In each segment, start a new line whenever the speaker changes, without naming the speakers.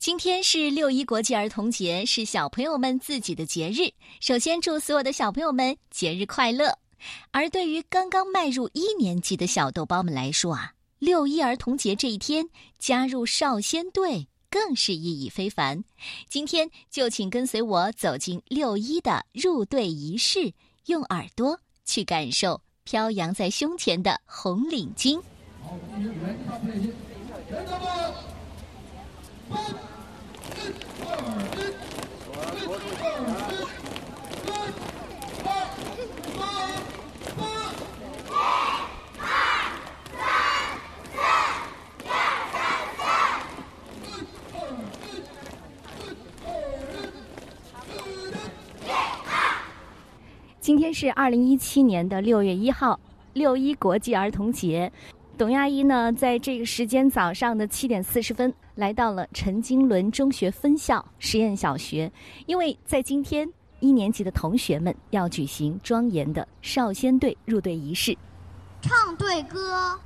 今天是六一国际儿童节，是小朋友们自己的节日。首先祝所有的小朋友们节日快乐。而对于刚刚迈入一年级的小豆包们来说啊，六一儿童节这一天加入少先队更是意义非凡。今天就请跟随我走进六一的入队仪式，用耳朵去感受飘扬在胸前的红领巾。是二零一七年的六月一号，六一国际儿童节。董亚一呢，在这个时间早上的七点四十分，来到了陈经纶中学分校实验小学，因为在今天一年级的同学们要举行庄严的少先队入队仪式，
唱队歌。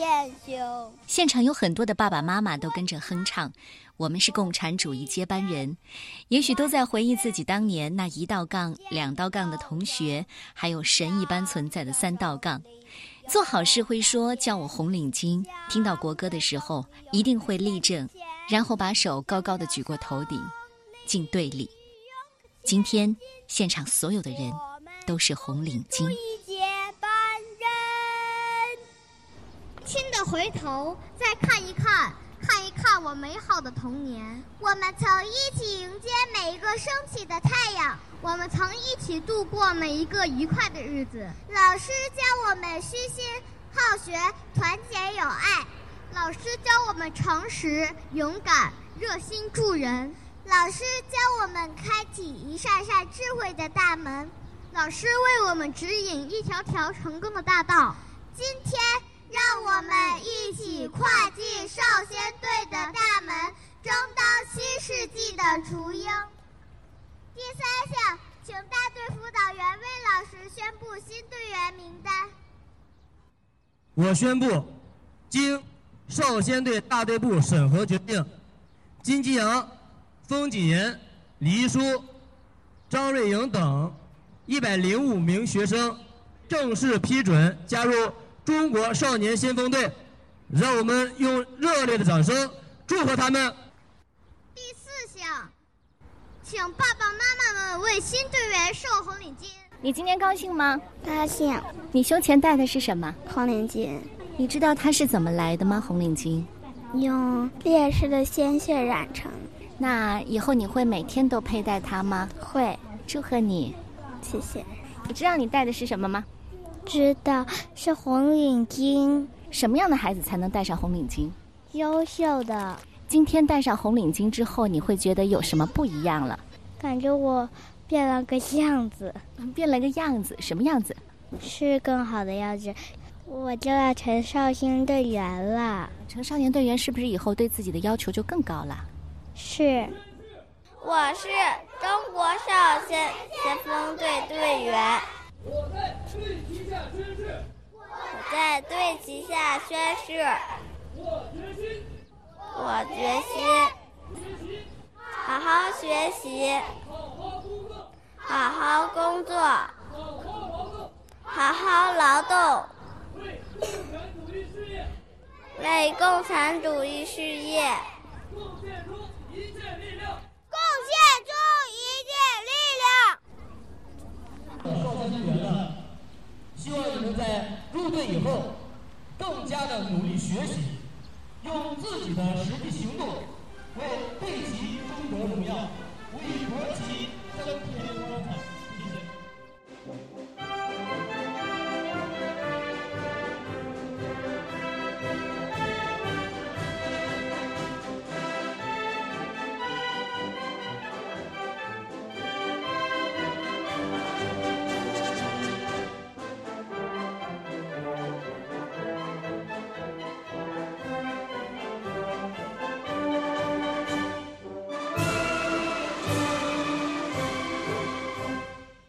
扬在前胸。
现场有很多的爸爸妈妈都跟着哼唱。我们是共产主义接班人，也许都在回忆自己当年那一道杠、两道杠的同学，还有神一般存在的三道杠。做好事会说叫我红领巾，听到国歌的时候一定会立正，然后把手高高的举过头顶，进队里。今天现场所有的人。都是红领巾。
轻的回头再看一看，看一看我美好的童年。我们曾一起迎接每一个升起的太阳，我们曾一起度过每一个愉快的日子。老师教我们虚心好学、团结友爱；老师教我们诚实、勇敢、热心助人；老师教我们开启一扇扇智慧的大门。老师为我们指引一条条成功的大道。今天，让我们一起跨进少先队的大门，争当新世纪的雏鹰。第三项，请大队辅导员魏老师宣布新队员名单。
我宣布，经少先队大队部审核决定，金吉阳、封锦言、黎叔、张瑞颖等。一百零五名学生正式批准加入中国少年先锋队，让我们用热烈的掌声祝贺他们。
第四项，请爸爸妈妈们为新队员授红领巾。
你今天高兴吗？
高兴。
你胸前戴的是什么？
红领巾。
你知道它是怎么来的吗？红领巾，
用烈士的鲜血染成。
那以后你会每天都佩戴它吗？
会。
祝贺你。
谢谢。
你知道你戴的是什么吗？
知道是红领巾。
什么样的孩子才能戴上红领巾？
优秀的。
今天戴上红领巾之后，你会觉得有什么不一样了？
感觉我变了个样子。
变了个样子？什么样子？
是更好的样子。我就要成少先队员了。
成少年队员是不是以后对自己的要求就更高了？
是。
我是中国少先先锋队队员。我在队旗下宣誓。我在队旗下宣誓。我决心。我决心。好好学习。好好工作。好好工作。好好劳动。为共产主义事业。为共产主义事业。贡献出一切力量。贡
献出一切力量。少先队员呢，在入队以后，更加的努力学习，用自己的实际行动，为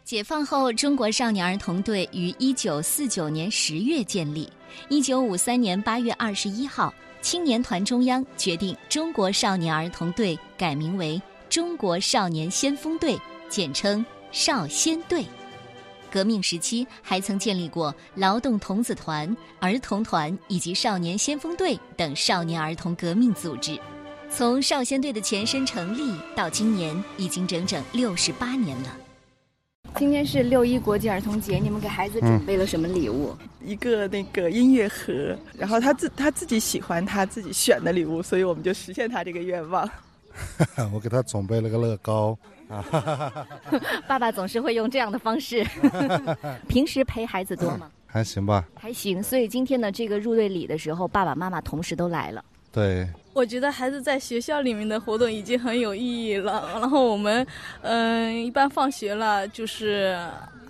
解放后，中国少年儿童队于一九四九年十月建立。一九五三年八月二十一号，青年团中央决定中国少年儿童队改名为中国少年先锋队，简称少先队。革命时期还曾建立过劳动童子团、儿童团以及少年先锋队等少年儿童革命组织。从少先队的前身成立到今年，已经整整六十八年了。
今天是六一国际儿童节，你们给孩子准备了什么礼物？
一个那个音乐盒，然后他自他自己喜欢他自己选的礼物，所以我们就实现他这个愿望。
我给他准备了个乐高啊！
爸爸总是会用这样的方式。平时陪孩子多吗？
还行吧，
还行。所以今天的这个入队礼的时候，爸爸妈妈同时都来了。
对。
我觉得孩子在学校里面的活动已经很有意义了。然后我们，嗯，一般放学了就是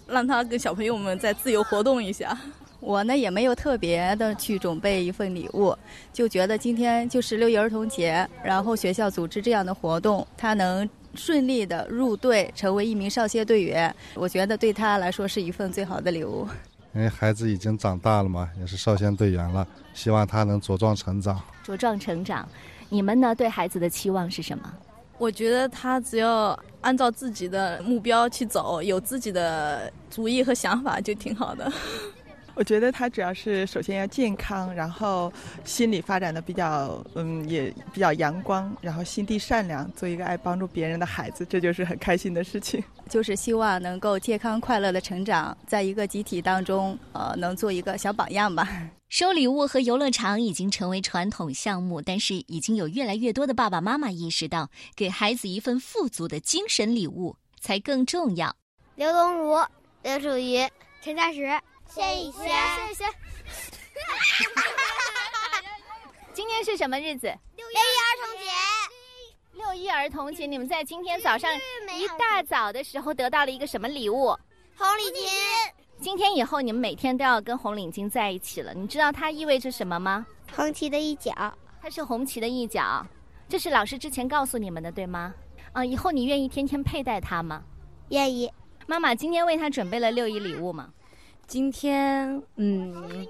让他跟小朋友们再自由活动一下。
我呢也没有特别的去准备一份礼物，就觉得今天就是六一儿童节，然后学校组织这样的活动，他能顺利的入队成为一名少先队员，我觉得对他来说是一份最好的礼物。
因为孩子已经长大了嘛，也是少先队员了，希望他能茁壮成长。
茁壮成长，你们呢？对孩子的期望是什么？
我觉得他只要按照自己的目标去走，有自己的主意和想法，就挺好的。
我觉得他主要是首先要健康，然后心理发展的比较，嗯，也比较阳光，然后心地善良，做一个爱帮助别人的孩子，这就是很开心的事情。
就是希望能够健康快乐的成长，在一个集体当中，呃，能做一个小榜样吧。
收礼物和游乐场已经成为传统项目，但是已经有越来越多的爸爸妈妈意识到，给孩子一份富足的精神礼物才更重要。
刘东儒、刘楚瑜、陈佳石。谢一轩，
谢一轩。今天是什么日子？
六一儿童节。
六一儿童节，你们在今天早上一大早的时候得到了一个什么礼物？
红领巾。
今天以后你们每天都要跟红领巾在一起了。你知道它意味着什么吗？
红旗的一角。
它是红旗的一角。这是老师之前告诉你们的，对吗？啊，以后你愿意天天佩戴它吗？
愿意。
妈妈今天为他准备了六一礼物吗？
今天，嗯，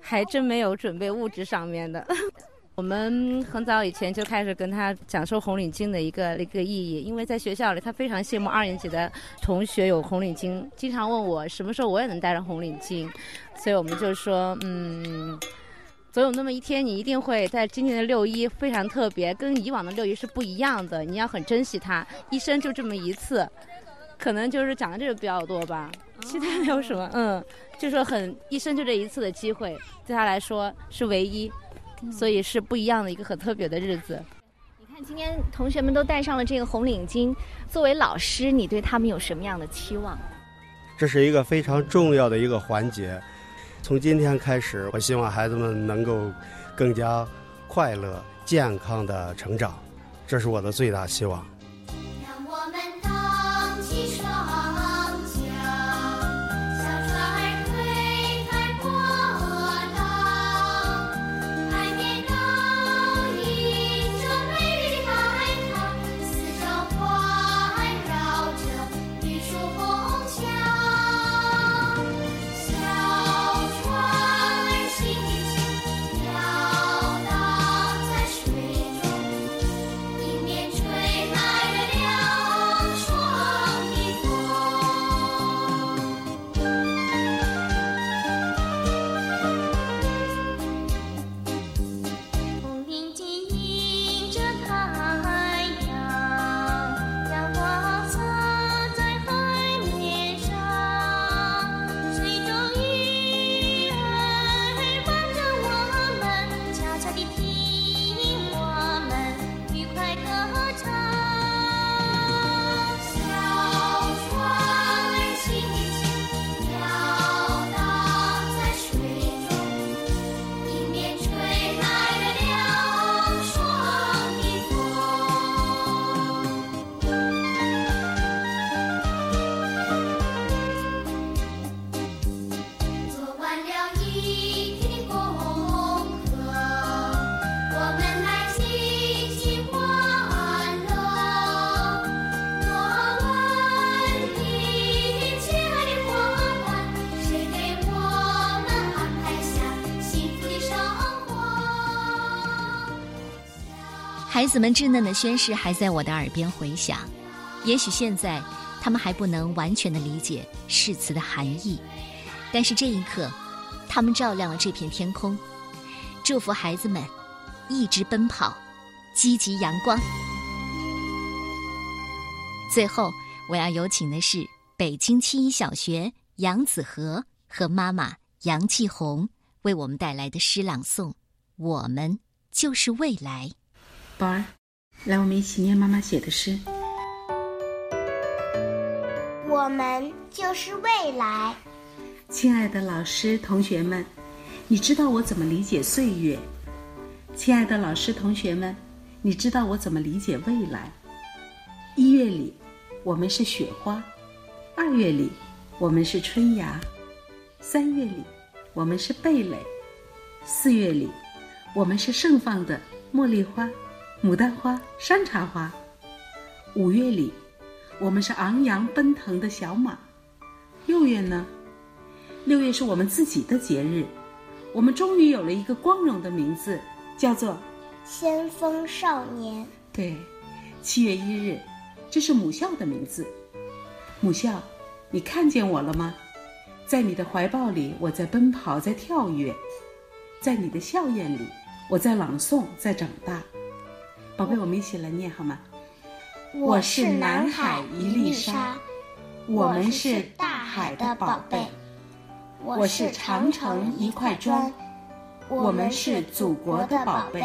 还真没有准备物质上面的。我们很早以前就开始跟他讲授红领巾的一个一个意义，因为在学校里，他非常羡慕二年级的同学有红领巾，经常问我什么时候我也能戴上红领巾。所以我们就说，嗯，总有那么一天，你一定会在今年的六一非常特别，跟以往的六一是不一样的。你要很珍惜它，一生就这么一次。可能就是讲的这个比较多吧，其他没有什么。嗯，就说很一生就这一次的机会，对他来说是唯一，所以是不一样的一个很特别的日子。
你看，今天同学们都戴上了这个红领巾，作为老师，你对他们有什么样的期望？
这是一个非常重要的一个环节。从今天开始，我希望孩子们能够更加快乐、健康的成长，这是我的最大希望。
孩子们稚嫩的宣誓还在我的耳边回响。也许现在他们还不能完全的理解誓词的含义，但是这一刻，他们照亮了这片天空。祝福孩子们一直奔跑，积极阳光。最后，我要有请的是北京七一小学杨子和和妈妈杨继红为我们带来的诗朗诵《我们就是未来》。
宝儿，来，我们一起念妈妈写的诗。
我们就是未来。
亲爱的老师、同学们，你知道我怎么理解岁月？亲爱的老师、同学们，你知道我怎么理解未来？一月里，我们是雪花；二月里，我们是春芽；三月里，我们是蓓蕾；四月里，我们是盛放的茉莉花。牡丹花、山茶花。五月里，我们是昂扬奔腾的小马。六月呢？六月是我们自己的节日，我们终于有了一个光荣的名字，叫做
先锋少年。
对，七月一日，这是母校的名字。母校，你看见我了吗？在你的怀抱里，我在奔跑，在跳跃；在你的笑靥里，我在朗诵，在长大。宝贝，我们一起来念好吗？
我是南海一粒沙，我们是大海的宝贝。
我是长城一块砖，我们是祖国的宝贝。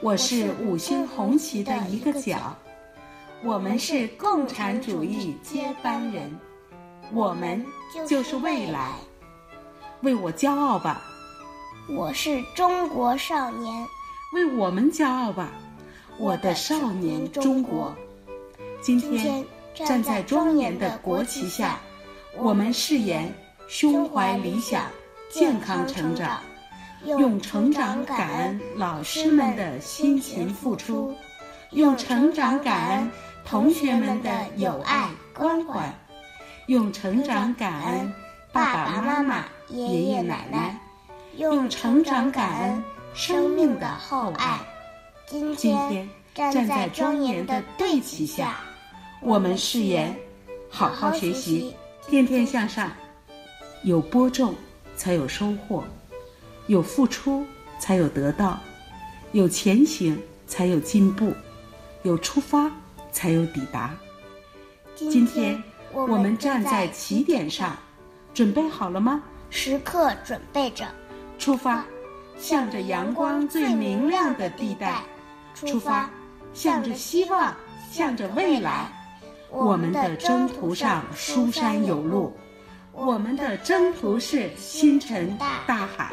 我是五星红旗的一个角，我们是共产主义接班人，我们就是未来。为我骄傲吧！
我是中国少年。
为我们骄傲吧，我的少年中国！今天站在庄严的国旗下，我们誓言胸怀理想，健康成长，用成长感恩老师们的辛勤付出，用成长感恩同学们的友爱关怀，用成长感恩爸爸妈妈、爷爷奶奶，用成长感恩。生命的厚爱，今天站在庄严的队旗下，我们誓言：好好学习，天天向上。有播种，才有收获；有付出，才有得到；有前行，才有进步；有出发，才有抵达。今天我们站在起点上，准备好了吗？
时刻准备着，
出发。向着阳光最明亮的地带出发，向着希望，向着未来。我们的征途上书山有路，我们的征途是星辰大海。